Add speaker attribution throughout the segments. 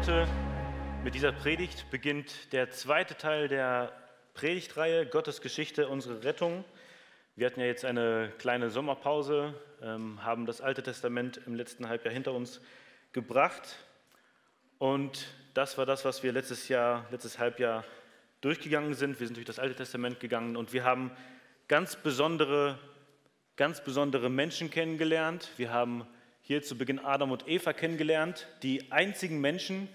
Speaker 1: Heute mit dieser Predigt beginnt der zweite Teil der Predigtreihe Gottes Geschichte, unsere Rettung. Wir hatten ja jetzt eine kleine Sommerpause, ähm, haben das Alte Testament im letzten Halbjahr hinter uns gebracht und das war das, was wir letztes Jahr, letztes Halbjahr durchgegangen sind. Wir sind durch das Alte Testament gegangen und wir haben ganz besondere, ganz besondere Menschen kennengelernt. Wir haben hier zu Beginn Adam und Eva kennengelernt, die einzigen Menschen,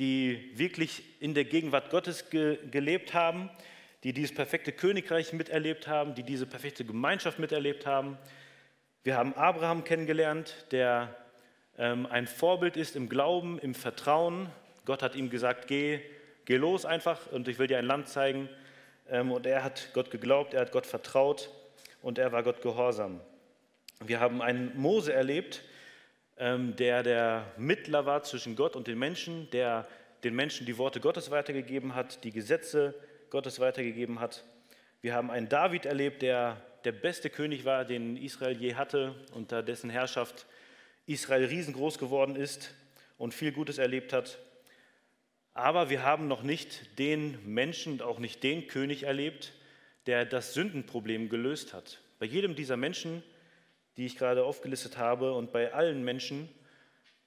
Speaker 1: die wirklich in der Gegenwart Gottes ge gelebt haben, die dieses perfekte Königreich miterlebt haben, die diese perfekte Gemeinschaft miterlebt haben. Wir haben Abraham kennengelernt, der ähm, ein Vorbild ist im Glauben, im Vertrauen. Gott hat ihm gesagt, geh, geh los einfach und ich will dir ein Land zeigen. Ähm, und er hat Gott geglaubt, er hat Gott vertraut und er war Gott gehorsam. Wir haben einen Mose erlebt, der der Mittler war zwischen Gott und den Menschen, der den Menschen die Worte Gottes weitergegeben hat, die Gesetze Gottes weitergegeben hat. Wir haben einen David erlebt, der der beste König war, den Israel je hatte, unter dessen Herrschaft Israel riesengroß geworden ist und viel Gutes erlebt hat. Aber wir haben noch nicht den Menschen und auch nicht den König erlebt, der das Sündenproblem gelöst hat. Bei jedem dieser Menschen die ich gerade aufgelistet habe. Und bei allen Menschen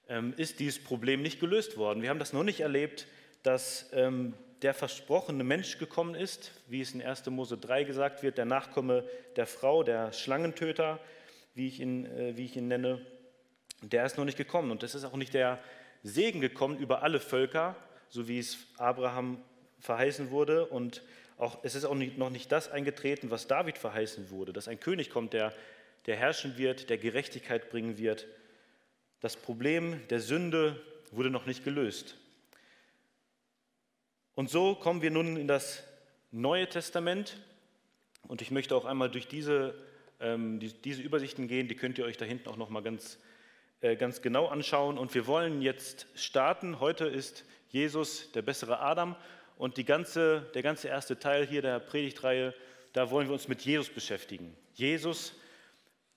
Speaker 1: ähm, ist dieses Problem nicht gelöst worden. Wir haben das noch nicht erlebt, dass ähm, der versprochene Mensch gekommen ist, wie es in 1. Mose 3 gesagt wird, der Nachkomme der Frau, der Schlangentöter, wie ich ihn, äh, wie ich ihn nenne, der ist noch nicht gekommen. Und es ist auch nicht der Segen gekommen über alle Völker, so wie es Abraham verheißen wurde. Und auch, es ist auch nicht, noch nicht das eingetreten, was David verheißen wurde, dass ein König kommt, der der herrschen wird, der Gerechtigkeit bringen wird. Das Problem der Sünde wurde noch nicht gelöst. Und so kommen wir nun in das Neue Testament. Und ich möchte auch einmal durch diese, ähm, die, diese Übersichten gehen. Die könnt ihr euch da hinten auch noch mal ganz, äh, ganz genau anschauen. Und wir wollen jetzt starten. Heute ist Jesus der bessere Adam. Und die ganze, der ganze erste Teil hier der Predigtreihe, da wollen wir uns mit Jesus beschäftigen. Jesus,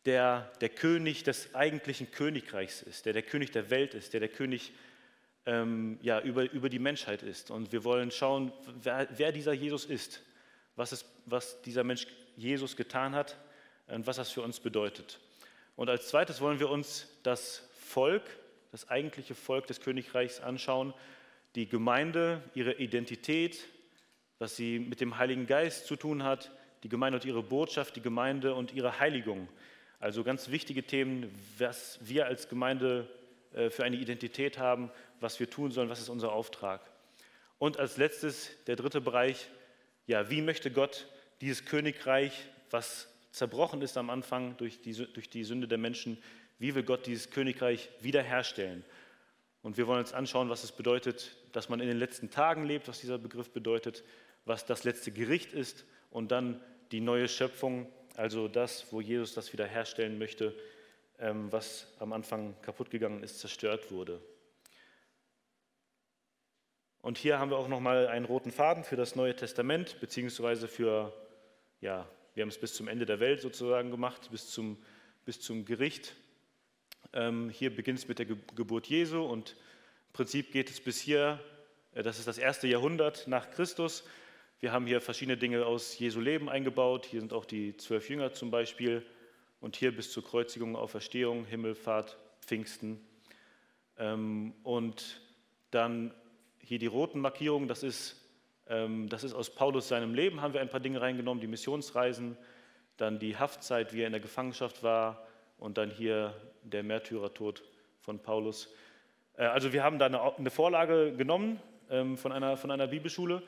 Speaker 1: der der König des eigentlichen Königreichs ist, der der König der Welt ist, der der König ähm, ja, über, über die Menschheit ist. Und wir wollen schauen, wer, wer dieser Jesus ist, was, ist, was dieser Mensch Jesus getan hat und was das für uns bedeutet. Und als zweites wollen wir uns das Volk, das eigentliche Volk des Königreichs anschauen, die Gemeinde, ihre Identität, was sie mit dem Heiligen Geist zu tun hat, die Gemeinde und ihre Botschaft, die Gemeinde und ihre Heiligung. Also ganz wichtige Themen, was wir als Gemeinde äh, für eine Identität haben, was wir tun sollen, was ist unser Auftrag. Und als letztes der dritte Bereich, ja, wie möchte Gott dieses Königreich, was zerbrochen ist am Anfang durch die, durch die Sünde der Menschen, wie will Gott dieses Königreich wiederherstellen? Und wir wollen uns anschauen, was es bedeutet, dass man in den letzten Tagen lebt, was dieser Begriff bedeutet, was das letzte Gericht ist und dann die neue Schöpfung, also das, wo Jesus das wiederherstellen möchte, ähm, was am Anfang kaputt gegangen ist, zerstört wurde. Und hier haben wir auch nochmal einen roten Faden für das Neue Testament, beziehungsweise für, ja, wir haben es bis zum Ende der Welt sozusagen gemacht, bis zum, bis zum Gericht. Ähm, hier beginnt es mit der Geburt Jesu und im Prinzip geht es bis hier, äh, das ist das erste Jahrhundert nach Christus, wir haben hier verschiedene Dinge aus Jesu Leben eingebaut. Hier sind auch die zwölf Jünger zum Beispiel. Und hier bis zur Kreuzigung, Auferstehung, Himmelfahrt, Pfingsten. Ähm, und dann hier die roten Markierungen, das ist, ähm, das ist aus Paulus seinem Leben, haben wir ein paar Dinge reingenommen, die Missionsreisen, dann die Haftzeit, wie er in der Gefangenschaft war und dann hier der Märtyrertod von Paulus. Äh, also wir haben da eine Vorlage genommen ähm, von einer, von einer Bibelschule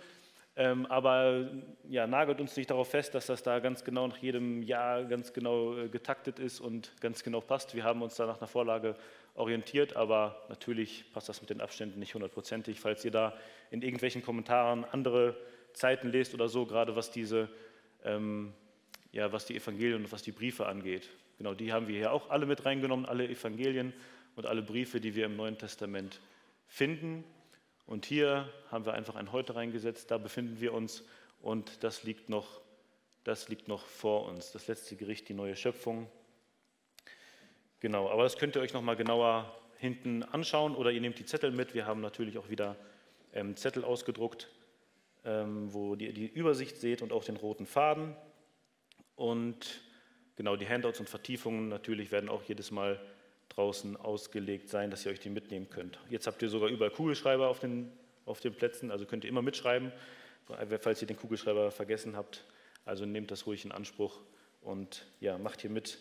Speaker 1: ähm, aber ja, nagelt uns nicht darauf fest, dass das da ganz genau nach jedem Jahr ganz genau äh, getaktet ist und ganz genau passt. Wir haben uns da nach einer Vorlage orientiert, aber natürlich passt das mit den Abständen nicht hundertprozentig. Falls ihr da in irgendwelchen Kommentaren andere Zeiten lest oder so, gerade was diese, ähm, ja, was die Evangelien und was die Briefe angeht. Genau, die haben wir hier auch alle mit reingenommen, alle Evangelien und alle Briefe, die wir im Neuen Testament finden. Und hier haben wir einfach ein Heute reingesetzt, da befinden wir uns und das liegt noch, das liegt noch vor uns. Das letzte Gericht, die neue Schöpfung. Genau, aber das könnt ihr euch nochmal genauer hinten anschauen oder ihr nehmt die Zettel mit. Wir haben natürlich auch wieder ähm, Zettel ausgedruckt, ähm, wo ihr die Übersicht seht und auch den roten Faden. Und genau die Handouts und Vertiefungen natürlich werden auch jedes Mal draußen ausgelegt sein, dass ihr euch die mitnehmen könnt. Jetzt habt ihr sogar überall Kugelschreiber auf den, auf den Plätzen, also könnt ihr immer mitschreiben, falls ihr den Kugelschreiber vergessen habt. Also nehmt das ruhig in Anspruch und ja, macht hier mit,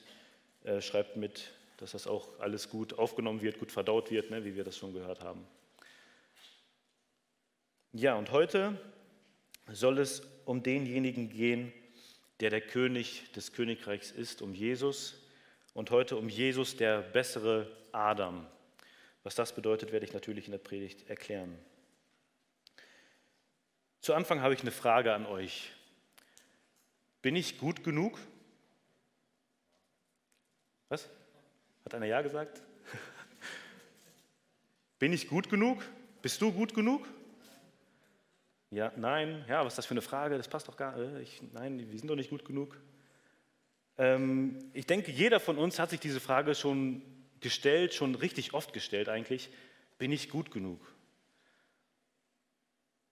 Speaker 1: äh, schreibt mit, dass das auch alles gut aufgenommen wird, gut verdaut wird, ne, wie wir das schon gehört haben. Ja, und heute soll es um denjenigen gehen, der der König des Königreichs ist, um Jesus und heute um Jesus, der bessere Adam. Was das bedeutet, werde ich natürlich in der Predigt erklären. Zu Anfang habe ich eine Frage an euch. Bin ich gut genug? Was? Hat einer Ja gesagt? Bin ich gut genug? Bist du gut genug? Ja, nein, ja, was ist das für eine Frage? Das passt doch gar nicht. Äh, nein, wir sind doch nicht gut genug. Ähm, ich denke, jeder von uns hat sich diese Frage schon gestellt, schon richtig oft gestellt eigentlich. Bin ich gut genug?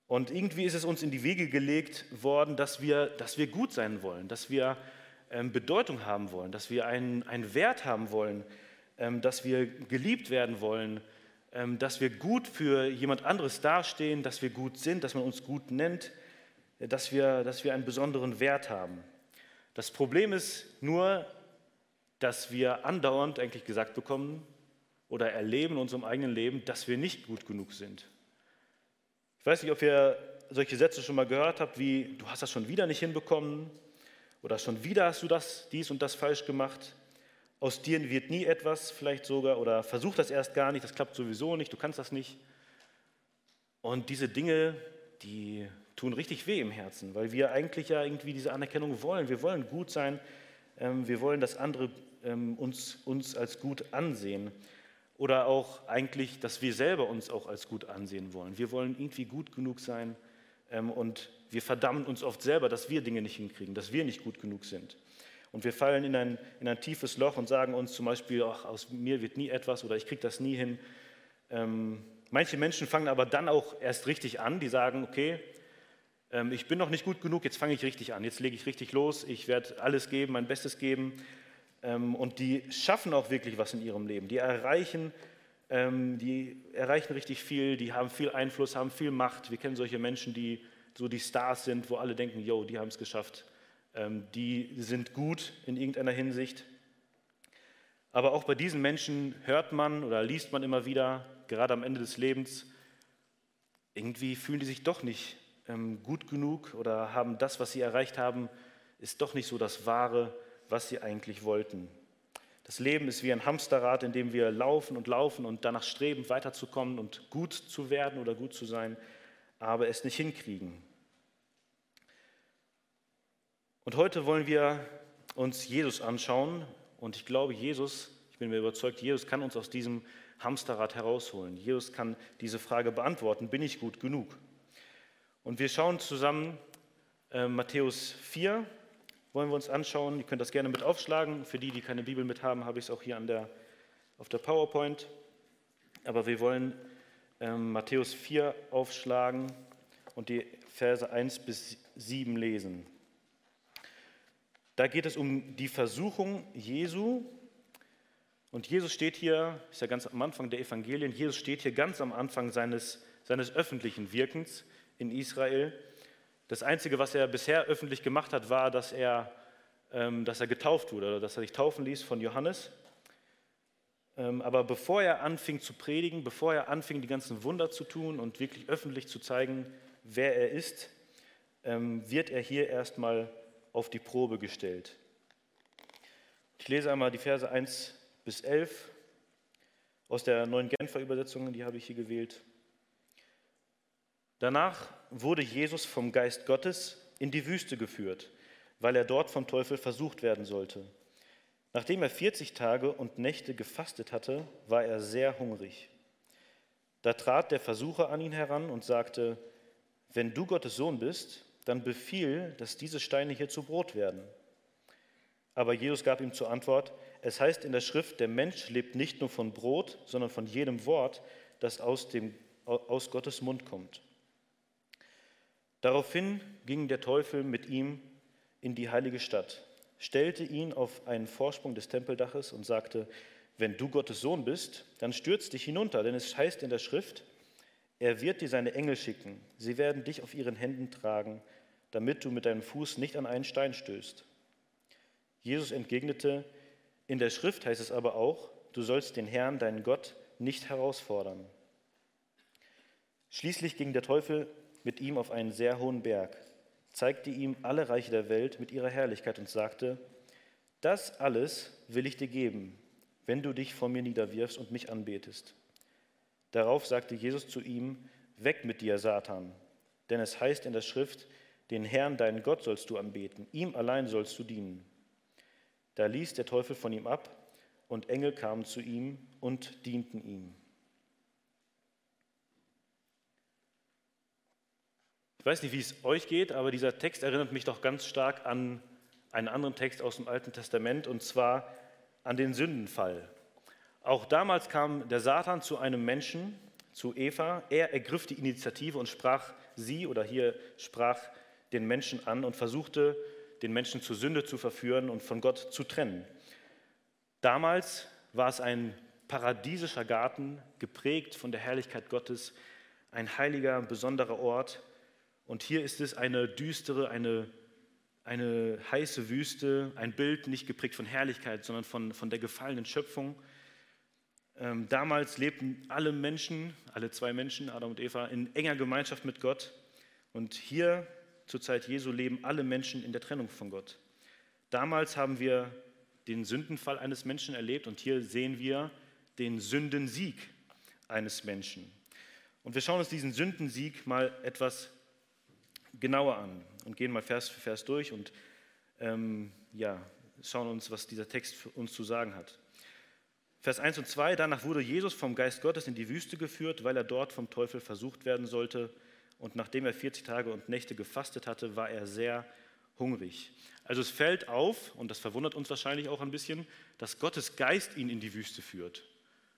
Speaker 1: Und irgendwie ist es uns in die Wege gelegt worden, dass wir, dass wir gut sein wollen, dass wir ähm, Bedeutung haben wollen, dass wir einen, einen Wert haben wollen, ähm, dass wir geliebt werden wollen, dass wir gut für jemand anderes dastehen, dass wir gut sind, dass man uns gut nennt, äh, dass wir, dass wir einen besonderen Wert haben. Das Problem ist nur, dass wir andauernd eigentlich gesagt bekommen oder erleben in unserem eigenen Leben, dass wir nicht gut genug sind. Ich weiß nicht, ob ihr solche Sätze schon mal gehört habt, wie du hast das schon wieder nicht hinbekommen oder schon wieder hast du das, dies und das falsch gemacht. Aus dir wird nie etwas, vielleicht sogar, oder versuch das erst gar nicht, das klappt sowieso nicht, du kannst das nicht. Und diese Dinge, die tun richtig weh im Herzen, weil wir eigentlich ja irgendwie diese Anerkennung wollen. Wir wollen gut sein, ähm, wir wollen, dass andere ähm, uns, uns als gut ansehen. Oder auch eigentlich, dass wir selber uns auch als gut ansehen wollen. Wir wollen irgendwie gut genug sein ähm, und wir verdammen uns oft selber, dass wir Dinge nicht hinkriegen, dass wir nicht gut genug sind. Und wir fallen in ein, in ein tiefes Loch und sagen uns zum Beispiel, ach, aus mir wird nie etwas oder ich kriege das nie hin. Ähm, manche Menschen fangen aber dann auch erst richtig an, die sagen, okay, ähm, ich bin noch nicht gut genug, jetzt fange ich richtig an, jetzt lege ich richtig los, ich werde alles geben, mein Bestes geben. Ähm, und die schaffen auch wirklich was in ihrem Leben. Die erreichen, ähm, die erreichen richtig viel, die haben viel Einfluss, haben viel Macht. Wir kennen solche Menschen, die so die Stars sind, wo alle denken, yo, die haben es geschafft. Ähm, die sind gut in irgendeiner Hinsicht. Aber auch bei diesen Menschen hört man oder liest man immer wieder, gerade am Ende des Lebens, irgendwie fühlen die sich doch nicht gut genug oder haben das, was sie erreicht haben, ist doch nicht so das Wahre, was sie eigentlich wollten. Das Leben ist wie ein Hamsterrad, in dem wir laufen und laufen und danach streben, weiterzukommen und gut zu werden oder gut zu sein, aber es nicht hinkriegen. Und heute wollen wir uns Jesus anschauen und ich glaube, Jesus, ich bin mir überzeugt, Jesus kann uns aus diesem Hamsterrad herausholen. Jesus kann diese Frage beantworten, bin ich gut genug? Und wir schauen zusammen äh, Matthäus 4, wollen wir uns anschauen. Ihr könnt das gerne mit aufschlagen. Für die, die keine Bibel mit haben, habe ich es auch hier an der, auf der PowerPoint. Aber wir wollen ähm, Matthäus 4 aufschlagen und die Verse 1 bis 7 lesen. Da geht es um die Versuchung Jesu. Und Jesus steht hier, ist ja ganz am Anfang der Evangelien, Jesus steht hier ganz am Anfang seines, seines öffentlichen Wirkens in Israel. Das Einzige, was er bisher öffentlich gemacht hat, war, dass er, ähm, dass er getauft wurde oder dass er sich taufen ließ von Johannes. Ähm, aber bevor er anfing zu predigen, bevor er anfing, die ganzen Wunder zu tun und wirklich öffentlich zu zeigen, wer er ist, ähm, wird er hier erstmal auf die Probe gestellt. Ich lese einmal die Verse 1 bis 11 aus der neuen Genfer Übersetzung, die habe ich hier gewählt. Danach wurde Jesus vom Geist Gottes in die Wüste geführt, weil er dort vom Teufel versucht werden sollte. Nachdem er 40 Tage und Nächte gefastet hatte, war er sehr hungrig. Da trat der Versucher an ihn heran und sagte, wenn du Gottes Sohn bist, dann befiehl, dass diese Steine hier zu Brot werden. Aber Jesus gab ihm zur Antwort, es heißt in der Schrift, der Mensch lebt nicht nur von Brot, sondern von jedem Wort, das aus, dem, aus Gottes Mund kommt. Daraufhin ging der Teufel mit ihm in die heilige Stadt, stellte ihn auf einen Vorsprung des Tempeldaches und sagte, wenn du Gottes Sohn bist, dann stürz dich hinunter, denn es heißt in der Schrift, er wird dir seine Engel schicken, sie werden dich auf ihren Händen tragen, damit du mit deinem Fuß nicht an einen Stein stößt. Jesus entgegnete, in der Schrift heißt es aber auch, du sollst den Herrn, deinen Gott, nicht herausfordern. Schließlich ging der Teufel mit ihm auf einen sehr hohen Berg, zeigte ihm alle Reiche der Welt mit ihrer Herrlichkeit und sagte, das alles will ich dir geben, wenn du dich vor mir niederwirfst und mich anbetest. Darauf sagte Jesus zu ihm, Weg mit dir, Satan, denn es heißt in der Schrift, den Herrn, deinen Gott, sollst du anbeten, ihm allein sollst du dienen. Da ließ der Teufel von ihm ab, und Engel kamen zu ihm und dienten ihm. Ich weiß nicht, wie es euch geht, aber dieser Text erinnert mich doch ganz stark an einen anderen Text aus dem Alten Testament, und zwar an den Sündenfall. Auch damals kam der Satan zu einem Menschen, zu Eva. Er ergriff die Initiative und sprach sie oder hier sprach den Menschen an und versuchte, den Menschen zur Sünde zu verführen und von Gott zu trennen. Damals war es ein paradiesischer Garten, geprägt von der Herrlichkeit Gottes, ein heiliger, besonderer Ort. Und hier ist es eine düstere, eine eine heiße Wüste, ein Bild nicht geprägt von Herrlichkeit, sondern von, von der gefallenen Schöpfung. Ähm, damals lebten alle Menschen, alle zwei Menschen, Adam und Eva, in enger Gemeinschaft mit Gott. Und hier zur Zeit Jesu leben alle Menschen in der Trennung von Gott. Damals haben wir den Sündenfall eines Menschen erlebt und hier sehen wir den Sündensieg eines Menschen. Und wir schauen uns diesen Sündensieg mal etwas genauer an und gehen mal Vers für Vers durch und ähm, ja, schauen uns, was dieser Text uns zu sagen hat. Vers 1 und 2, danach wurde Jesus vom Geist Gottes in die Wüste geführt, weil er dort vom Teufel versucht werden sollte. Und nachdem er 40 Tage und Nächte gefastet hatte, war er sehr hungrig. Also es fällt auf, und das verwundert uns wahrscheinlich auch ein bisschen, dass Gottes Geist ihn in die Wüste führt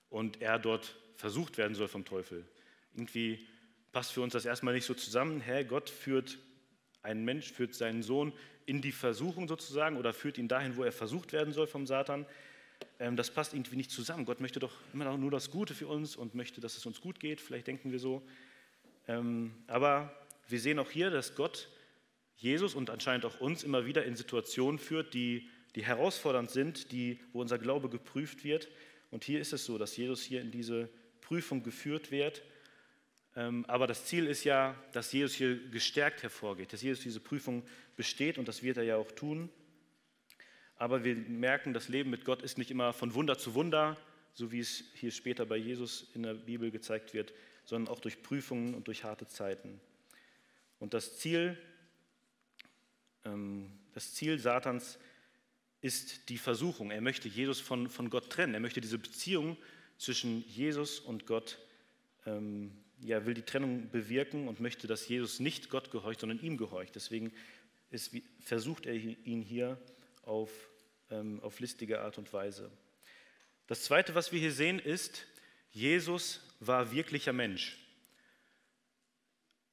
Speaker 1: und er dort versucht werden soll vom Teufel. Irgendwie passt für uns das erstmal nicht so zusammen. Hä, Gott führt einen Mensch, führt seinen Sohn in die Versuchung sozusagen oder führt ihn dahin, wo er versucht werden soll vom Satan. Ähm, das passt irgendwie nicht zusammen. Gott möchte doch immer noch nur das Gute für uns und möchte, dass es uns gut geht. Vielleicht denken wir so. Ähm, aber wir sehen auch hier, dass Gott Jesus und anscheinend auch uns immer wieder in Situationen führt, die, die herausfordernd sind, die, wo unser Glaube geprüft wird. Und hier ist es so, dass Jesus hier in diese Prüfung geführt wird aber das Ziel ist ja, dass Jesus hier gestärkt hervorgeht, dass Jesus diese Prüfung besteht und das wird er ja auch tun. Aber wir merken, das Leben mit Gott ist nicht immer von Wunder zu Wunder, so wie es hier später bei Jesus in der Bibel gezeigt wird, sondern auch durch Prüfungen und durch harte Zeiten. Und das Ziel, ähm, das Ziel Satans ist die Versuchung. Er möchte Jesus von, von Gott trennen. Er möchte diese Beziehung zwischen Jesus und Gott ähm, ja, will die Trennung bewirken und möchte, dass Jesus nicht Gott gehorcht, sondern ihm gehorcht. Deswegen ist, versucht er ihn hier auf, ähm, auf listige Art und Weise. Das Zweite, was wir hier sehen, ist, Jesus war wirklicher Mensch.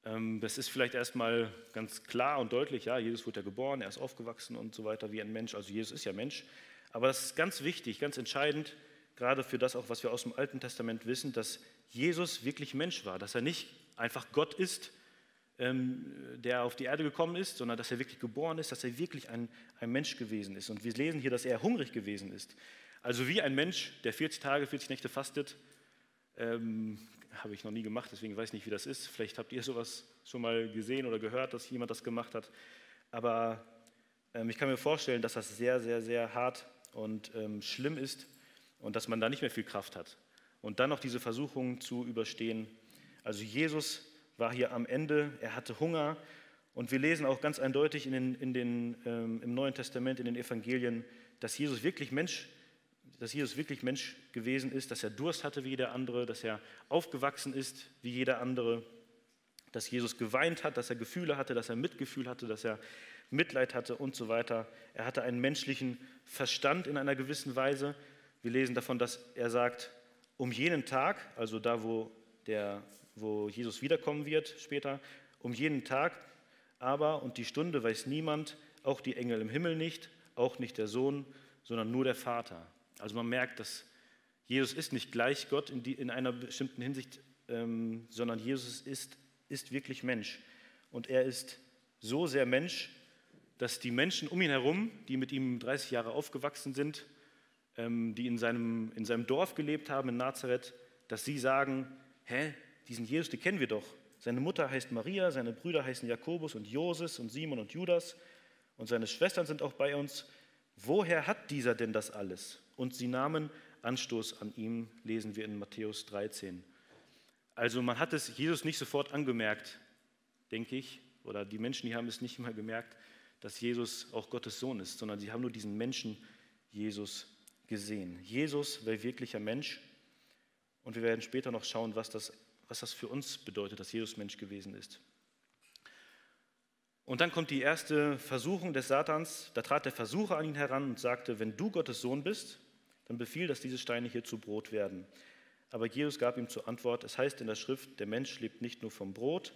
Speaker 1: Ähm, das ist vielleicht erstmal ganz klar und deutlich, ja, Jesus wurde ja geboren, er ist aufgewachsen und so weiter wie ein Mensch, also Jesus ist ja Mensch. Aber das ist ganz wichtig, ganz entscheidend, gerade für das auch, was wir aus dem Alten Testament wissen, dass Jesus wirklich Mensch war, dass er nicht einfach Gott ist, ähm, der auf die Erde gekommen ist, sondern dass er wirklich geboren ist, dass er wirklich ein, ein Mensch gewesen ist. Und wir lesen hier, dass er hungrig gewesen ist. Also wie ein Mensch, der 40 Tage, 40 Nächte fastet, ähm, habe ich noch nie gemacht, deswegen weiß ich nicht, wie das ist. Vielleicht habt ihr sowas schon mal gesehen oder gehört, dass jemand das gemacht hat. Aber ähm, ich kann mir vorstellen, dass das sehr, sehr, sehr hart und ähm, schlimm ist und dass man da nicht mehr viel Kraft hat und dann noch diese Versuchung zu überstehen. Also Jesus war hier am Ende, er hatte Hunger und wir lesen auch ganz eindeutig in den, in den, ähm, im Neuen Testament, in den Evangelien, dass Jesus wirklich Mensch dass Jesus wirklich Mensch gewesen ist, dass er Durst hatte wie jeder andere, dass er aufgewachsen ist wie jeder andere, dass Jesus geweint hat, dass er Gefühle hatte, dass er Mitgefühl hatte, dass er Mitleid hatte und so weiter. Er hatte einen menschlichen Verstand in einer gewissen Weise. Wir lesen davon, dass er sagt, um jenen Tag, also da, wo, der, wo Jesus wiederkommen wird später, um jenen Tag aber und die Stunde weiß niemand, auch die Engel im Himmel nicht, auch nicht der Sohn, sondern nur der Vater. Also man merkt, dass Jesus ist nicht gleich Gott in, die, in einer bestimmten Hinsicht, ähm, sondern Jesus ist, ist wirklich Mensch. Und er ist so sehr Mensch, dass die Menschen um ihn herum, die mit ihm 30 Jahre aufgewachsen sind, die in seinem, in seinem Dorf gelebt haben, in Nazareth, dass sie sagen, hä, diesen Jesus, den kennen wir doch. Seine Mutter heißt Maria, seine Brüder heißen Jakobus und Joses und Simon und Judas und seine Schwestern sind auch bei uns. Woher hat dieser denn das alles? Und sie nahmen Anstoß an ihm, lesen wir in Matthäus 13. Also man hat es Jesus nicht sofort angemerkt, denke ich, oder die Menschen hier haben es nicht mal gemerkt, dass Jesus auch Gottes Sohn ist, sondern sie haben nur diesen Menschen Jesus gesehen. Jesus war wirklicher Mensch und wir werden später noch schauen, was das, was das für uns bedeutet, dass Jesus Mensch gewesen ist. Und dann kommt die erste Versuchung des Satans. Da trat der Versucher an ihn heran und sagte, wenn du Gottes Sohn bist, dann befiehl, dass diese Steine hier zu Brot werden. Aber Jesus gab ihm zur Antwort, es heißt in der Schrift, der Mensch lebt nicht nur vom Brot,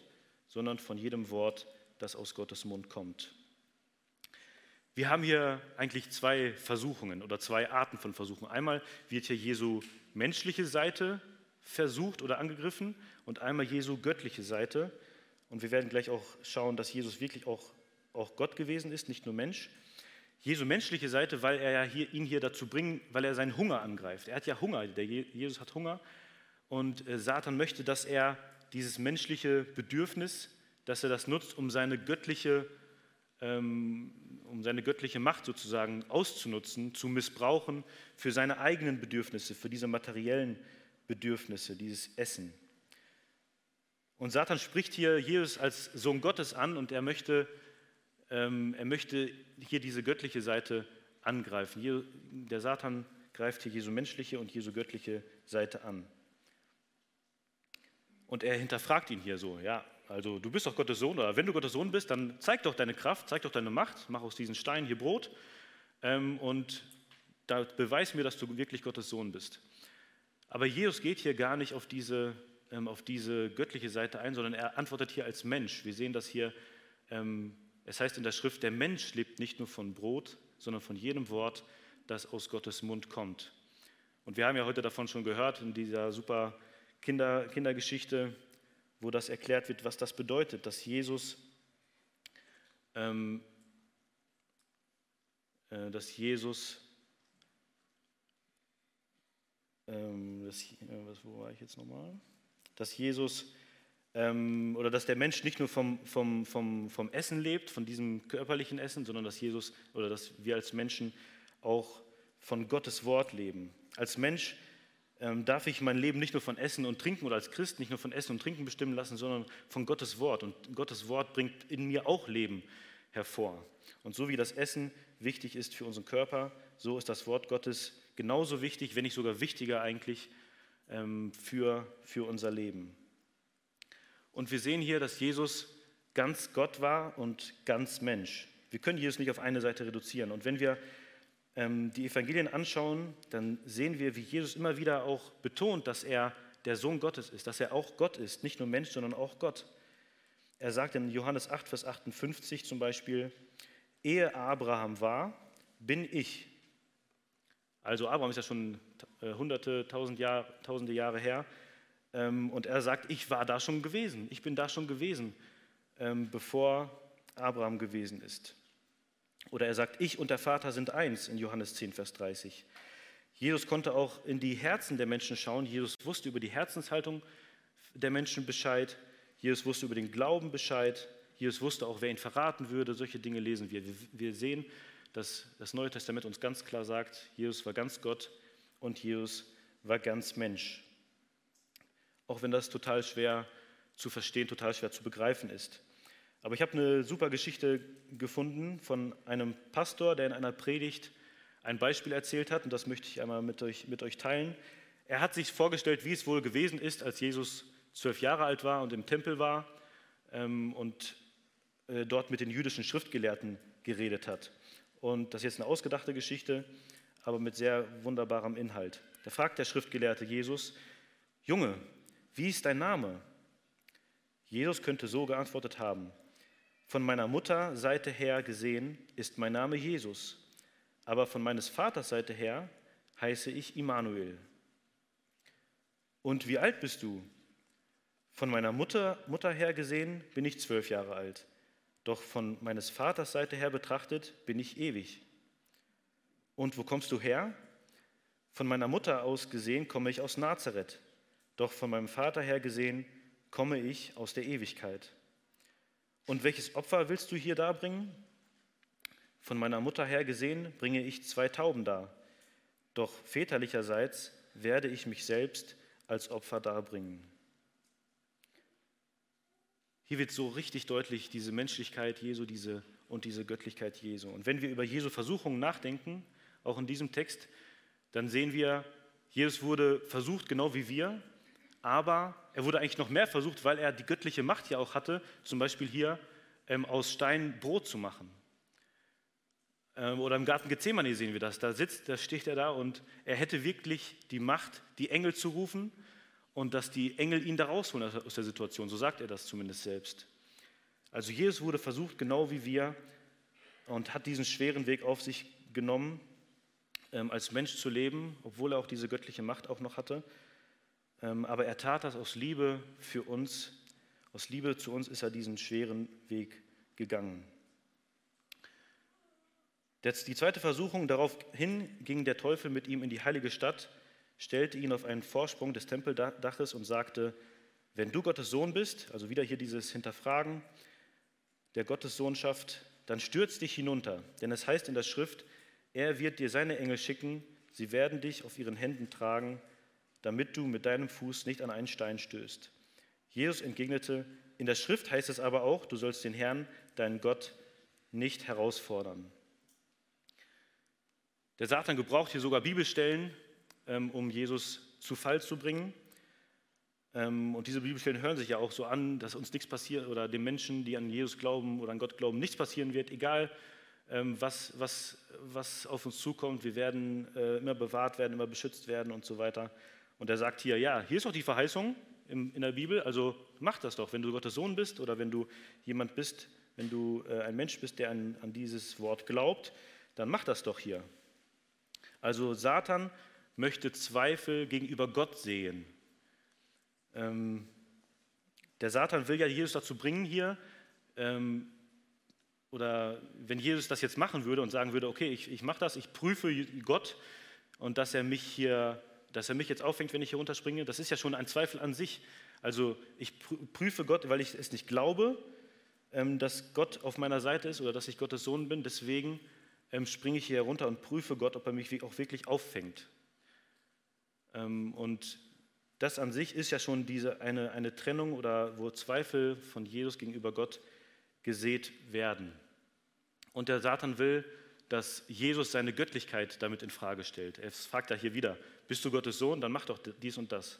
Speaker 1: sondern von jedem Wort, das aus Gottes Mund kommt. Wir haben hier eigentlich zwei Versuchungen oder zwei Arten von Versuchen. Einmal wird hier Jesu menschliche Seite versucht oder angegriffen und einmal Jesu göttliche Seite. Und wir werden gleich auch schauen, dass Jesus wirklich auch, auch Gott gewesen ist, nicht nur Mensch. Jesu menschliche Seite, weil er ja hier, ihn hier dazu bringt, weil er seinen Hunger angreift. Er hat ja Hunger, der Jesus hat Hunger und äh, Satan möchte, dass er dieses menschliche Bedürfnis, dass er das nutzt, um seine göttliche ähm, um seine göttliche Macht sozusagen auszunutzen, zu missbrauchen für seine eigenen Bedürfnisse, für diese materiellen Bedürfnisse, dieses Essen. Und Satan spricht hier Jesus als Sohn Gottes an und er möchte, ähm, er möchte hier diese göttliche Seite angreifen. Hier, der Satan greift hier Jesu menschliche und Jesu göttliche Seite an. Und er hinterfragt ihn hier so, ja, also du bist doch Gottes Sohn, oder wenn du Gottes Sohn bist, dann zeig doch deine Kraft, zeig doch deine Macht, mach aus diesen Steinen hier Brot ähm, und da beweis mir, dass du wirklich Gottes Sohn bist. Aber Jesus geht hier gar nicht auf diese, ähm, auf diese göttliche Seite ein, sondern er antwortet hier als Mensch. Wir sehen das hier, ähm, es heißt in der Schrift, der Mensch lebt nicht nur von Brot, sondern von jedem Wort, das aus Gottes Mund kommt. Und wir haben ja heute davon schon gehört in dieser super Kinder, Kindergeschichte, wo das erklärt wird, was das bedeutet, dass Jesus, ähm, äh, dass Jesus, ähm, das, äh, wo war ich jetzt nochmal? Dass Jesus ähm, oder dass der Mensch nicht nur vom, vom, vom, vom Essen lebt, von diesem körperlichen Essen, sondern dass Jesus oder dass wir als Menschen auch von Gottes Wort leben. Als Mensch ähm, darf ich mein Leben nicht nur von Essen und Trinken oder als Christ nicht nur von Essen und Trinken bestimmen lassen, sondern von Gottes Wort. Und Gottes Wort bringt in mir auch Leben hervor. Und so wie das Essen wichtig ist für unseren Körper, so ist das Wort Gottes genauso wichtig, wenn nicht sogar wichtiger eigentlich ähm, für, für unser Leben. Und wir sehen hier, dass Jesus ganz Gott war und ganz Mensch. Wir können Jesus nicht auf eine Seite reduzieren. Und wenn wir die Evangelien anschauen, dann sehen wir, wie Jesus immer wieder auch betont, dass er der Sohn Gottes ist, dass er auch Gott ist, nicht nur Mensch, sondern auch Gott. Er sagt in Johannes 8, Vers 58 zum Beispiel, ehe Abraham war, bin ich. Also Abraham ist ja schon äh, hunderte, tausend Jahr, tausende Jahre her. Ähm, und er sagt, ich war da schon gewesen, ich bin da schon gewesen, ähm, bevor Abraham gewesen ist. Oder er sagt, ich und der Vater sind eins in Johannes 10, Vers 30. Jesus konnte auch in die Herzen der Menschen schauen. Jesus wusste über die Herzenshaltung der Menschen Bescheid. Jesus wusste über den Glauben Bescheid. Jesus wusste auch, wer ihn verraten würde. Solche Dinge lesen wir. Wir sehen, dass das Neue Testament uns ganz klar sagt, Jesus war ganz Gott und Jesus war ganz Mensch. Auch wenn das total schwer zu verstehen, total schwer zu begreifen ist. Aber ich habe eine super Geschichte gefunden von einem Pastor, der in einer Predigt ein Beispiel erzählt hat und das möchte ich einmal mit euch, mit euch teilen. Er hat sich vorgestellt, wie es wohl gewesen ist, als Jesus zwölf Jahre alt war und im Tempel war ähm, und äh, dort mit den jüdischen Schriftgelehrten geredet hat. Und das ist jetzt eine ausgedachte Geschichte, aber mit sehr wunderbarem Inhalt. Da fragt der Schriftgelehrte Jesus, Junge, wie ist dein Name? Jesus könnte so geantwortet haben, von meiner Mutter Seite her gesehen ist mein Name Jesus, aber von meines Vaters Seite her heiße ich Immanuel. Und wie alt bist du? Von meiner Mutter, Mutter her gesehen bin ich zwölf Jahre alt, doch von meines Vaters Seite her betrachtet bin ich ewig. Und wo kommst du her? Von meiner Mutter aus gesehen komme ich aus Nazareth, doch von meinem Vater her gesehen komme ich aus der Ewigkeit. Und welches Opfer willst du hier darbringen? Von meiner Mutter her gesehen bringe ich zwei Tauben dar, doch väterlicherseits werde ich mich selbst als Opfer darbringen. Hier wird so richtig deutlich diese Menschlichkeit Jesu diese, und diese Göttlichkeit Jesu. Und wenn wir über Jesu Versuchungen nachdenken, auch in diesem Text, dann sehen wir, Jesus wurde versucht, genau wie wir, aber er wurde eigentlich noch mehr versucht, weil er die göttliche Macht ja auch hatte, zum Beispiel hier ähm, aus Stein Brot zu machen. Ähm, oder im Garten Gethsemane sehen wir das. Da sitzt, da steht er da und er hätte wirklich die Macht, die Engel zu rufen und dass die Engel ihn da rausholen aus der Situation. So sagt er das zumindest selbst. Also Jesus wurde versucht, genau wie wir, und hat diesen schweren Weg auf sich genommen, ähm, als Mensch zu leben, obwohl er auch diese göttliche Macht auch noch hatte. Ähm, aber er tat das aus Liebe für uns. Aus Liebe zu uns ist er diesen schweren Weg gegangen. Die zweite Versuchung, daraufhin ging der Teufel mit ihm in die heilige Stadt, stellte ihn auf einen Vorsprung des Tempeldaches und sagte, wenn du Gottes Sohn bist, also wieder hier dieses Hinterfragen der Gottessohnschaft, dann stürz dich hinunter, denn es heißt in der Schrift, er wird dir seine Engel schicken, sie werden dich auf ihren Händen tragen, damit du mit deinem Fuß nicht an einen Stein stößt. Jesus entgegnete, in der Schrift heißt es aber auch, du sollst den Herrn, deinen Gott, nicht herausfordern. Der Satan gebraucht hier sogar Bibelstellen, ähm, um Jesus zu Fall zu bringen. Ähm, und diese Bibelstellen hören sich ja auch so an, dass uns nichts passiert oder den Menschen, die an Jesus glauben oder an Gott glauben, nichts passieren wird, egal ähm, was, was, was auf uns zukommt. Wir werden äh, immer bewahrt werden, immer beschützt werden und so weiter. Und er sagt hier, ja, hier ist doch die Verheißung in der Bibel, also mach das doch, wenn du Gottes Sohn bist oder wenn du jemand bist, wenn du äh, ein Mensch bist, der an, an dieses Wort glaubt, dann mach das doch hier. Also Satan möchte Zweifel gegenüber Gott sehen. Ähm, der Satan will ja Jesus dazu bringen hier, ähm, oder wenn Jesus das jetzt machen würde und sagen würde, okay, ich, ich mache das, ich prüfe Gott und dass er mich hier dass er mich jetzt auffängt, wenn ich hier runterspringe, das ist ja schon ein Zweifel an sich. Also ich prüfe Gott, weil ich es nicht glaube, ähm, dass Gott auf meiner Seite ist oder dass ich Gottes Sohn bin. Deswegen ähm, springe ich hier herunter und prüfe Gott, ob er mich auch wirklich auffängt. Ähm, und das an sich ist ja schon diese, eine, eine Trennung oder wo Zweifel von Jesus gegenüber Gott gesät werden. Und der Satan will, dass Jesus seine Göttlichkeit damit in Frage stellt. Er fragt da hier wieder, bist du Gottes Sohn, dann mach doch dies und das.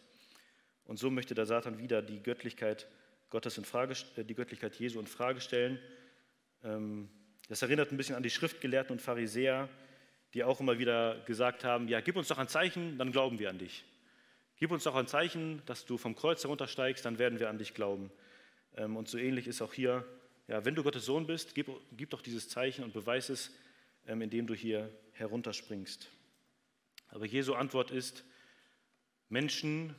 Speaker 1: Und so möchte der Satan wieder die Göttlichkeit Gottes in Frage, äh, die Göttlichkeit Jesu in Frage stellen. Ähm, das erinnert ein bisschen an die Schriftgelehrten und Pharisäer, die auch immer wieder gesagt haben: Ja, gib uns doch ein Zeichen, dann glauben wir an dich. Gib uns doch ein Zeichen, dass du vom Kreuz heruntersteigst, dann werden wir an dich glauben. Ähm, und so ähnlich ist auch hier: Ja, wenn du Gottes Sohn bist, gib, gib doch dieses Zeichen und beweis es, ähm, indem du hier herunterspringst. Aber Jesu Antwort ist, Menschen,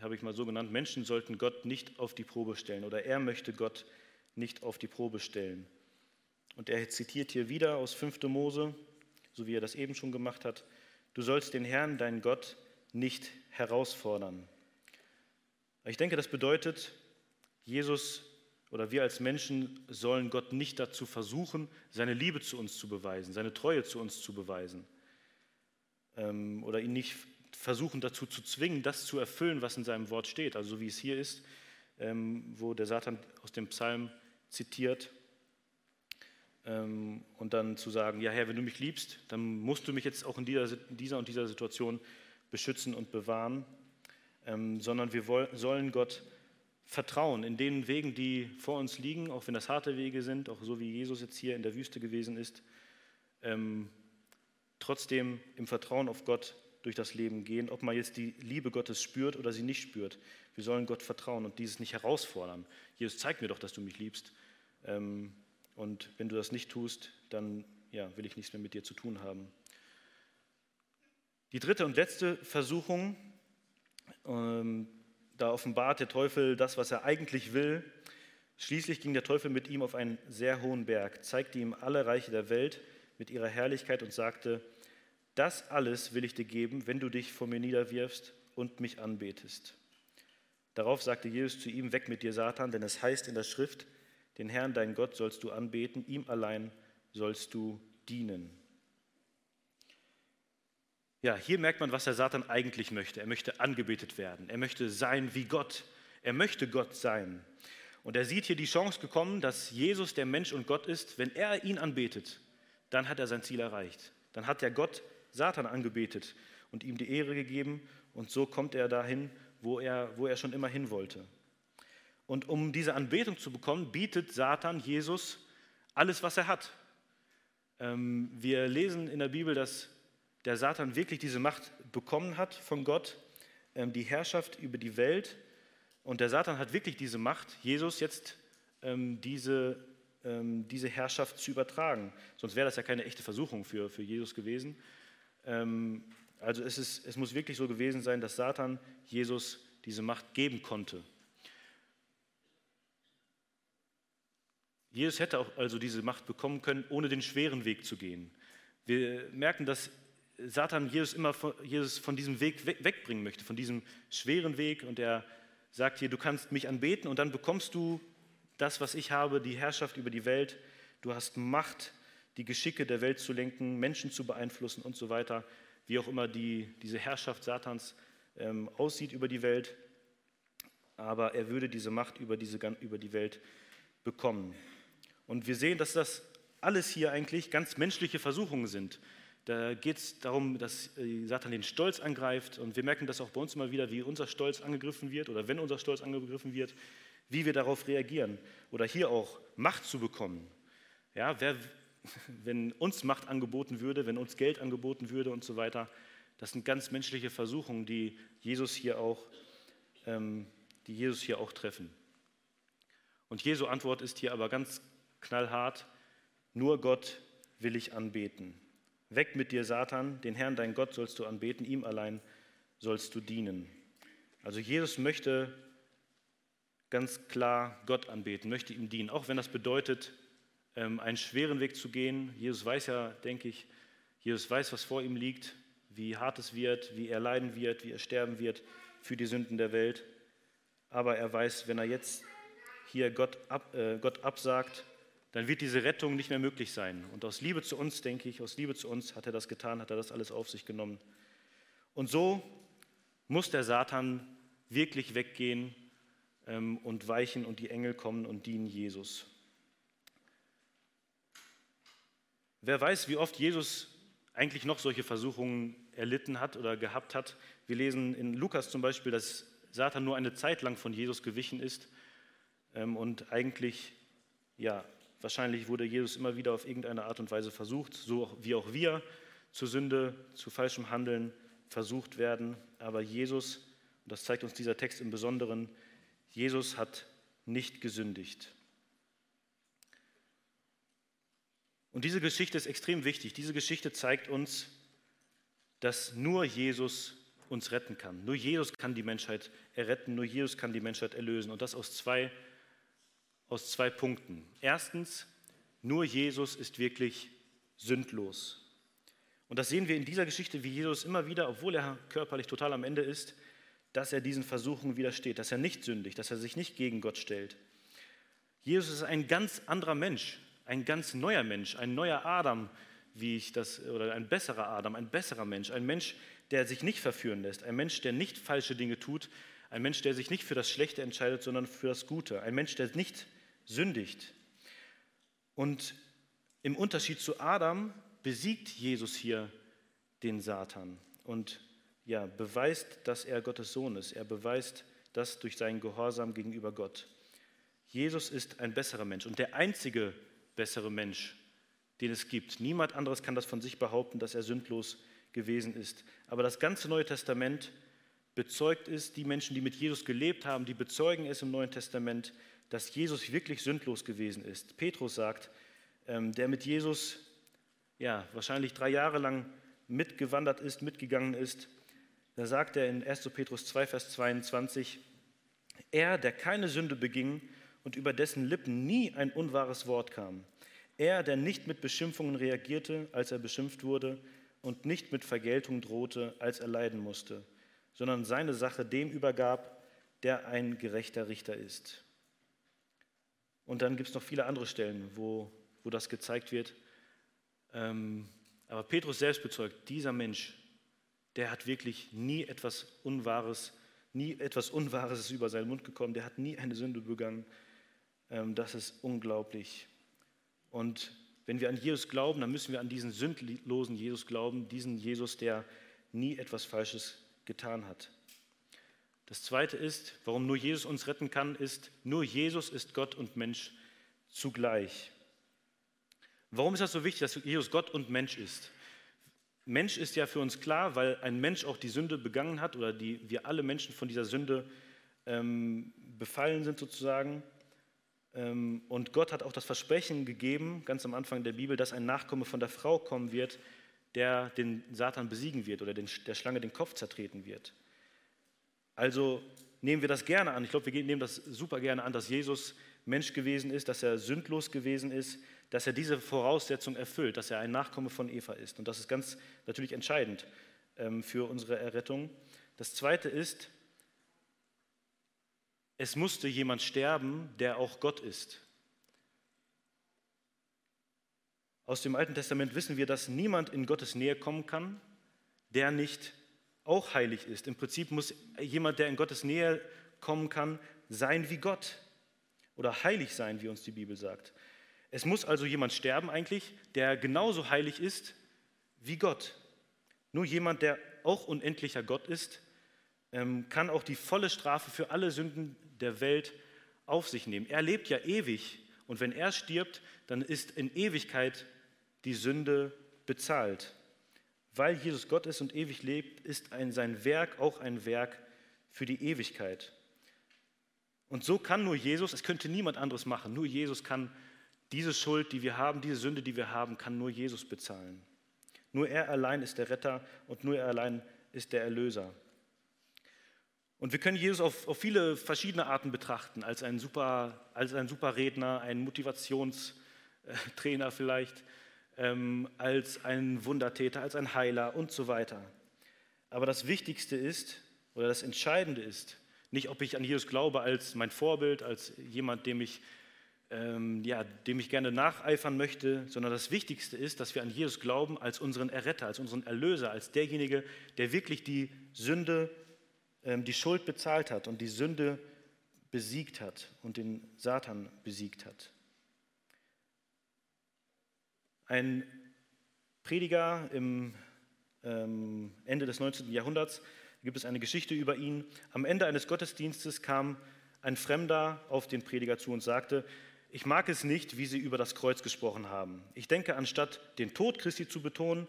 Speaker 1: habe ich mal so genannt, Menschen sollten Gott nicht auf die Probe stellen oder er möchte Gott nicht auf die Probe stellen. Und er zitiert hier wieder aus 5. Mose, so wie er das eben schon gemacht hat, du sollst den Herrn, deinen Gott, nicht herausfordern. Ich denke, das bedeutet, Jesus oder wir als Menschen sollen Gott nicht dazu versuchen, seine Liebe zu uns zu beweisen, seine Treue zu uns zu beweisen oder ihn nicht versuchen dazu zu zwingen, das zu erfüllen, was in seinem Wort steht. Also so wie es hier ist, ähm, wo der Satan aus dem Psalm zitiert. Ähm, und dann zu sagen, ja Herr, wenn du mich liebst, dann musst du mich jetzt auch in dieser, dieser und dieser Situation beschützen und bewahren, ähm, sondern wir sollen Gott vertrauen in den Wegen, die vor uns liegen, auch wenn das harte Wege sind, auch so wie Jesus jetzt hier in der Wüste gewesen ist, ähm, trotzdem im Vertrauen auf Gott durch das Leben gehen, ob man jetzt die Liebe Gottes spürt oder sie nicht spürt. Wir sollen Gott vertrauen und dieses nicht herausfordern. Jesus, zeig mir doch, dass du mich liebst. Ähm, und wenn du das nicht tust, dann ja, will ich nichts mehr mit dir zu tun haben. Die dritte und letzte Versuchung, ähm, da offenbart der Teufel das, was er eigentlich will. Schließlich ging der Teufel mit ihm auf einen sehr hohen Berg, zeigte ihm alle Reiche der Welt mit ihrer Herrlichkeit und sagte, das alles will ich dir geben, wenn du dich vor mir niederwirfst und mich anbetest. Darauf sagte Jesus zu ihm, weg mit dir, Satan, denn es heißt in der Schrift, den Herrn, dein Gott, sollst du anbeten, ihm allein sollst du dienen. Ja, hier merkt man, was der Satan eigentlich möchte. Er möchte angebetet werden. Er möchte sein wie Gott. Er möchte Gott sein. Und er sieht hier die Chance gekommen, dass Jesus der Mensch und Gott ist. Wenn er ihn anbetet, dann hat er sein Ziel erreicht. Dann hat er Gott Satan angebetet und ihm die Ehre gegeben. Und so kommt er dahin, wo er, wo er schon immer hin wollte. Und um diese Anbetung zu bekommen, bietet Satan Jesus alles, was er hat. Ähm, wir lesen in der Bibel, dass der Satan wirklich diese Macht bekommen hat von Gott, ähm, die Herrschaft über die Welt. Und der Satan hat wirklich diese Macht, Jesus jetzt ähm, diese, diese Herrschaft zu übertragen. Sonst wäre das ja keine echte Versuchung für, für Jesus gewesen. also es, ist, es muss wirklich so gewesen sein, dass Satan Jesus diese Macht geben konnte. Jesus hätte auch also diese Macht bekommen können, ohne den schweren Weg zu gehen. Wir merken, dass Satan Jesus immer von, Jesus von diesem Weg wegbringen möchte, von diesem schweren Weg. Und er sagt hier, du kannst mich anbeten und dann bekommst du das, was ich habe, die Herrschaft über die Welt. Du hast Macht, die Geschicke der Welt zu lenken, Menschen zu beeinflussen und so weiter. Wie auch immer die, diese Herrschaft Satans ähm, aussieht über die Welt. Aber er würde diese Macht über, diese, über die Welt bekommen. Und wir sehen, dass das alles hier eigentlich ganz menschliche Versuchungen sind. Da geht es darum, dass äh, Satan den Stolz angreift und wir merken das auch bei uns immer wieder, wie unser Stolz angegriffen wird oder wenn unser Stolz angegriffen wird, wie wir darauf reagieren. Oder hier auch Macht zu bekommen. Ja, wer, wenn uns Macht angeboten würde, wenn uns Geld angeboten würde und so weiter, das sind ganz menschliche Versuchungen, die Jesus hier auch, ähm, die Jesus hier auch treffen. Und Jesu Antwort ist hier aber ganz knallhart, nur Gott will ich anbeten. Weg mit dir, Satan, den Herrn, dein Gott, sollst du anbeten, ihm allein sollst du dienen. Also Jesus möchte ganz klar Gott anbeten, möchte ihm dienen, auch wenn das bedeutet, ähm, einen schweren Weg zu gehen. Jesus weiß ja, denke ich, Jesus weiß, was vor ihm liegt, wie hart es wird, wie er leiden wird, wie er sterben wird für die Sünden der Welt. Aber er weiß, wenn er jetzt hier Gott, ab, äh, Gott absagt, dann wird diese Rettung nicht mehr möglich sein. Und aus Liebe zu uns, denke ich, aus Liebe zu uns hat er das getan, hat er das alles auf sich genommen. Und so muss der Satan wirklich weggehen und weichen und die Engel kommen und dienen Jesus. Wer weiß, wie oft Jesus eigentlich noch solche Versuchungen erlitten hat oder gehabt hat. Wir lesen in Lukas zum Beispiel, dass Satan nur eine Zeit lang von Jesus gewichen ist ähm, und eigentlich ja, Wahrscheinlich wurde Jesus immer wieder auf irgendeine Art und Weise versucht, so wie auch wir zur Sünde, zu falschem Handeln versucht werden. Aber Jesus, und das zeigt uns dieser Text im Besonderen, Jesus hat nicht gesündigt. Und diese Geschichte ist extrem wichtig. Diese Geschichte zeigt uns, dass nur Jesus uns retten kann. Nur Jesus kann die Menschheit erretten, nur Jesus kann die Menschheit erlösen. Und das aus zwei aus zwei Punkten. Erstens, nur Jesus ist wirklich sündlos. Und das sehen wir in dieser Geschichte, wie Jesus immer wieder, obwohl er körperlich total am Ende ist, dass er diesen Versuchungen widersteht, dass er nicht sündigt, dass er sich nicht gegen Gott stellt. Jesus ist ein ganz anderer Mensch, ein ganz neuer Mensch, ein neuer Adam, wie ich das, oder ein besserer Adam, ein besserer Mensch, ein Mensch, der sich nicht verführen lässt, ein Mensch, der nicht falsche Dinge tut, ein Mensch, der sich nicht für das Schlechte entscheidet, sondern für das Gute, ein Mensch, der nicht sündigt. Und im Unterschied zu Adam besiegt Jesus hier den Satan. Und ja, beweist, dass er Gottes Sohn ist. Er beweist, das durch seinen Gehorsam gegenüber Gott. Jesus ist ein besserer Mensch und der einzige bessere Mensch, den es gibt. Niemand anderes kann das von sich behaupten, dass er sündlos gewesen ist. Aber das ganze Neue Testament bezeugt es, die Menschen, die mit Jesus gelebt haben, die bezeugen es im Neuen Testament, dass Jesus wirklich sündlos gewesen ist. Petrus sagt, ähm, der mit Jesus ja, wahrscheinlich drei Jahre lang mitgewandert ist, mitgegangen ist, da sagt er in 1. Petrus 2, Vers 22, er, der keine Sünde beging und über dessen Lippen nie ein unwahres Wort kam, er, der nicht mit Beschimpfungen reagierte, als er beschimpft wurde, und nicht mit Vergeltung drohte, als er leiden musste, sondern seine Sache dem übergab, der ein gerechter Richter ist. Und dann gibt es noch viele andere Stellen, wo, wo das gezeigt wird. Ähm, aber Petrus selbst bezeugt, dieser Mensch, der hat wirklich nie etwas Unwahres, nie etwas Unwahres über seinen Mund gekommen, der hat nie eine Sünde begangen. Ähm, das ist unglaublich. Und wenn wir an Jesus glauben, dann müssen wir an diesen sündlosen Jesus glauben, diesen Jesus, der nie etwas Falsches getan hat. Das Zweite ist, warum nur Jesus uns retten kann, ist, nur Jesus ist Gott und Mensch zugleich. Warum ist das so wichtig, dass Jesus Gott und Mensch ist? Mensch ist ja für uns klar, weil ein Mensch auch die Sünde begangen hat oder die, wir alle Menschen von dieser Sünde ähm, befallen sind sozusagen. Ähm, und Gott hat auch das Versprechen gegeben, ganz am Anfang der Bibel, dass ein Nachkomme von der Frau kommen wird, der den Satan besiegen wird oder den, der Schlange den Kopf zertreten wird. Also nehmen wir das gerne an. Ich glaube, wir nehmen das super gerne an, dass Jesus Mensch gewesen ist, dass er sündlos gewesen ist, dass er diese Voraussetzung erfüllt, dass er ein Nachkomme von Eva ist. Und das ist ganz natürlich entscheidend ähm, für unsere Errettung. Das Zweite ist, es musste jemand sterben, der auch Gott ist. Aus dem Alten Testament wissen wir, dass niemand in Gottes Nähe kommen kann, der nicht auch heilig ist. Im Prinzip muss jemand, der in Gottes Nähe kommen kann, sein wie Gott oder heilig sein, wie uns die Bibel sagt. Es muss also jemand sterben eigentlich, der genauso heilig ist wie Gott. Nur jemand, der auch unendlicher Gott ist, ähm, kann auch die volle Strafe für alle Sünden der Welt auf sich nehmen. Er lebt ja ewig und wenn er stirbt, dann ist in Ewigkeit die Sünde bezahlt. Weil Jesus Gott ist und ewig lebt, ist ein, sein Werk auch ein Werk für die Ewigkeit. Und so kann nur Jesus, es könnte niemand anderes machen, nur Jesus kann diese Schuld, die wir haben, diese Sünde, die wir haben, kann nur Jesus bezahlen. Nur er allein ist der Retter und nur er allein ist der Erlöser. Und wir können Jesus auf, auf viele verschiedene Arten betrachten, als ein super, als ein super Redner, ein Motivationstrainer vielleicht, ähm, als ein Wundertäter, als ein Heiler und so weiter. Aber das Wichtigste ist, oder das Entscheidende ist, nicht, ob ich an Jesus glaube als mein Vorbild, als jemand, dem ich, ähm, ja, dem ich gerne nacheifern möchte, sondern das Wichtigste ist, dass wir an Jesus glauben als unseren Erretter, als unseren Erlöser, als derjenige, der wirklich die Sünde ähm, die Schuld bezahlt hat und die Sünde besiegt hat und den Satan besiegt hat. Ein Prediger im ähm, Ende des 19. Jahrhunderts gibt es eine Geschichte über ihn. Am Ende eines Gottesdienstes kam ein Fremder auf den Prediger zu und sagte, ich mag es nicht, wie Sie über das Kreuz gesprochen haben. Ich denke, anstatt den Tod Christi zu betonen,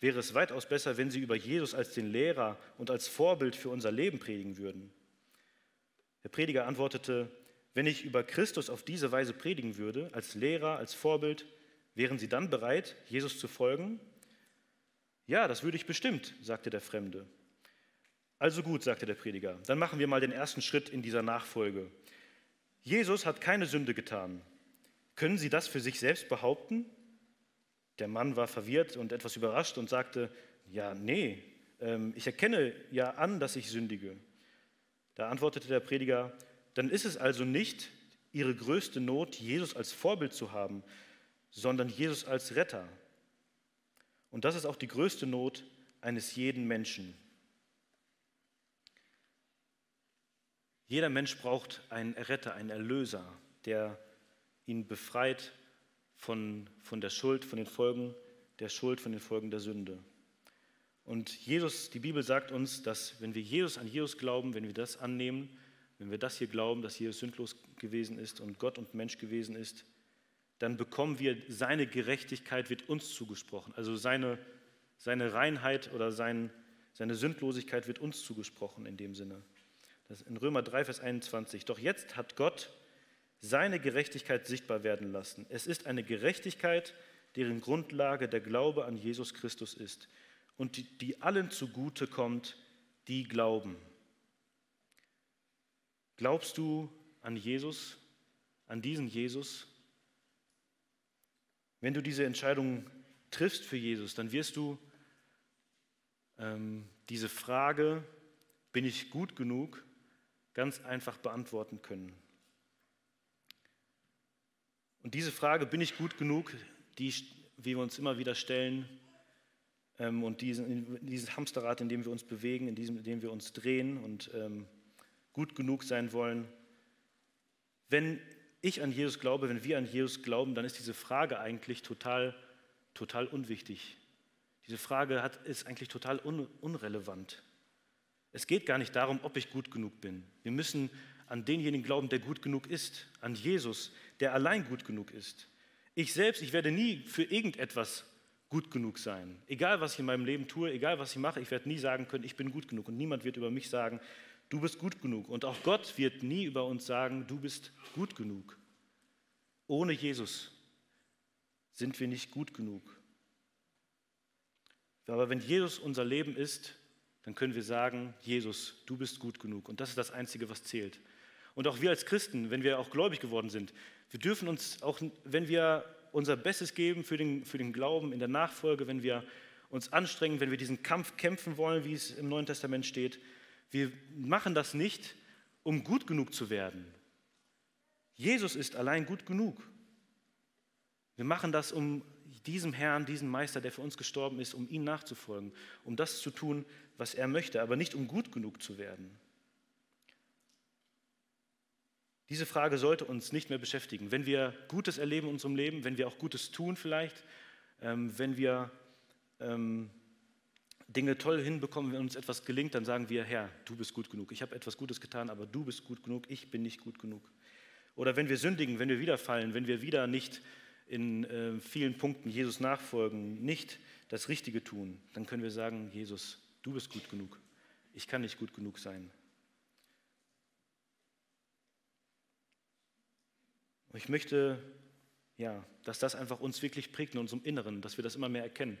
Speaker 1: wäre es weitaus besser, wenn Sie über Jesus als den Lehrer und als Vorbild für unser Leben predigen würden. Der Prediger antwortete, wenn ich über Christus auf diese Weise predigen würde, als Lehrer, als Vorbild, wären Sie dann bereit, Jesus zu folgen? Ja, das würde ich bestimmt, sagte der Fremde. Also gut, sagte der Prediger, dann machen wir mal den ersten Schritt in dieser Nachfolge. Jesus hat keine Sünde getan. Können Sie das für sich selbst behaupten? Der Mann war verwirrt und etwas überrascht und sagte, ja, nee, ähm, ich erkenne ja an, dass ich sündige. Da antwortete der Prediger, dann ist es also nicht Ihre größte Not, Jesus als Vorbild zu haben, sondern Jesus als Retter. Und das ist auch die größte Not eines jeden Menschen. Jeder Mensch braucht einen Retter, einen Erlöser, der ihn befreit von, von der Schuld, von den Folgen der Schuld, von den Folgen der Sünde. Und Jesus, die Bibel sagt uns, dass wenn wir Jesus an Jesus glauben, wenn wir das annehmen, wenn wir das hier glauben, dass Jesus sündlos gewesen ist und Gott und Mensch gewesen ist, dann bekommen wir seine Gerechtigkeit, wird uns zugesprochen. Also seine, seine Reinheit oder sein, seine Sündlosigkeit wird uns zugesprochen in dem Sinne. Das ist in Römer 3, Vers 21. Doch jetzt hat Gott seine Gerechtigkeit sichtbar werden lassen. Es ist eine Gerechtigkeit, deren Grundlage der Glaube an Jesus Christus ist und die, die allen zugute kommt, die glauben. Glaubst du an Jesus, an diesen Jesus? Wenn du diese Entscheidung triffst für Jesus, dann wirst du ähm, diese Frage, bin ich gut genug, ganz einfach beantworten können. Und diese Frage, bin ich gut genug, die, wir uns immer wieder stellen, ähm, und diesen, dieses Hamsterrad, in dem wir uns bewegen, in, diesem, in dem wir uns drehen und ähm, gut genug sein wollen. Wenn ich an Jesus glaube, wenn wir an Jesus glauben, dann ist diese Frage eigentlich total, total unwichtig. Diese Frage hat, ist eigentlich total un, unrelevant. Es geht gar nicht darum, ob ich gut genug bin. Wir müssen an denjenigen glauben, der gut genug ist, an Jesus, der allein gut genug ist. Ich selbst, ich werde nie für irgendetwas gut genug sein. Egal, was ich in meinem Leben tue, egal, was ich mache, ich werde nie sagen können, ich bin gut genug. Und niemand wird über mich sagen, du bist gut genug. Und auch Gott wird nie über uns sagen, du bist gut genug. Ohne Jesus sind wir nicht gut genug. Aber wenn Jesus unser Leben ist, dann können wir sagen, Jesus, du bist gut genug. Und das ist das Einzige, was zählt. Und auch wir als Christen, wenn wir auch gläubig geworden sind, wir dürfen uns auch, wenn wir unser Bestes geben für den, für den Glauben in der Nachfolge, wenn wir uns anstrengen, wenn wir diesen Kampf kämpfen wollen, wie es im Neuen Testament steht, wir machen das nicht, um gut genug zu werden. Jesus ist allein gut genug. Wir machen das, um diesem Herrn, diesem Meister, der für uns gestorben ist, um ihm nachzufolgen, um das zu tun, was er möchte, aber nicht um gut genug zu werden. Diese Frage sollte uns nicht mehr beschäftigen. Wenn wir Gutes erleben in unserem Leben, wenn wir auch Gutes tun vielleicht, ähm, wenn wir ähm, Dinge toll hinbekommen, wenn uns etwas gelingt, dann sagen wir, Herr, du bist gut genug. Ich habe etwas Gutes getan, aber du bist gut genug, ich bin nicht gut genug. Oder wenn wir sündigen, wenn wir wieder fallen, wenn wir wieder nicht in äh, vielen Punkten Jesus nachfolgen, nicht das Richtige tun, dann können wir sagen, Jesus, du bist gut genug. Ich kann nicht gut genug sein. Und ich möchte, ja, dass das einfach uns wirklich prägt in unserem Inneren, dass wir das immer mehr erkennen.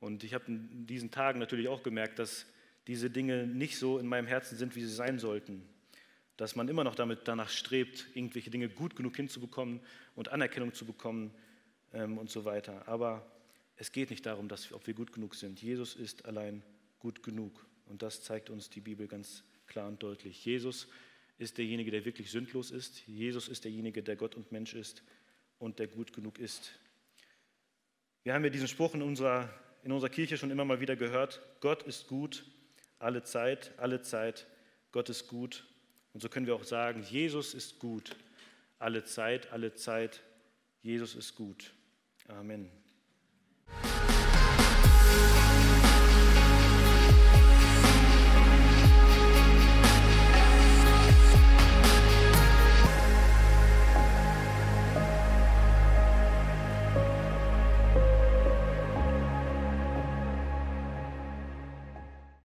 Speaker 1: Und ich habe in diesen Tagen natürlich auch gemerkt, dass diese Dinge nicht so in meinem Herzen sind, wie sie sein sollten. Dass man immer noch damit danach strebt, irgendwelche Dinge gut genug hinzubekommen und Anerkennung zu bekommen ähm, und so weiter. Aber es geht nicht darum, dass, ob wir gut genug sind. Jesus ist allein gut genug. Und das zeigt uns die Bibel ganz klar und deutlich. Jesus ist derjenige, der wirklich sündlos ist. Jesus ist derjenige, der Gott und Mensch ist und der gut genug ist. Wir haben ja diesen Spruch in unserer, in unserer Kirche schon immer mal wieder gehört. Gott ist gut, alle Zeit, alle Zeit. Gott ist gut. Und so können wir auch sagen, Jesus ist gut, alle Zeit, alle Zeit. Jesus ist gut. Amen.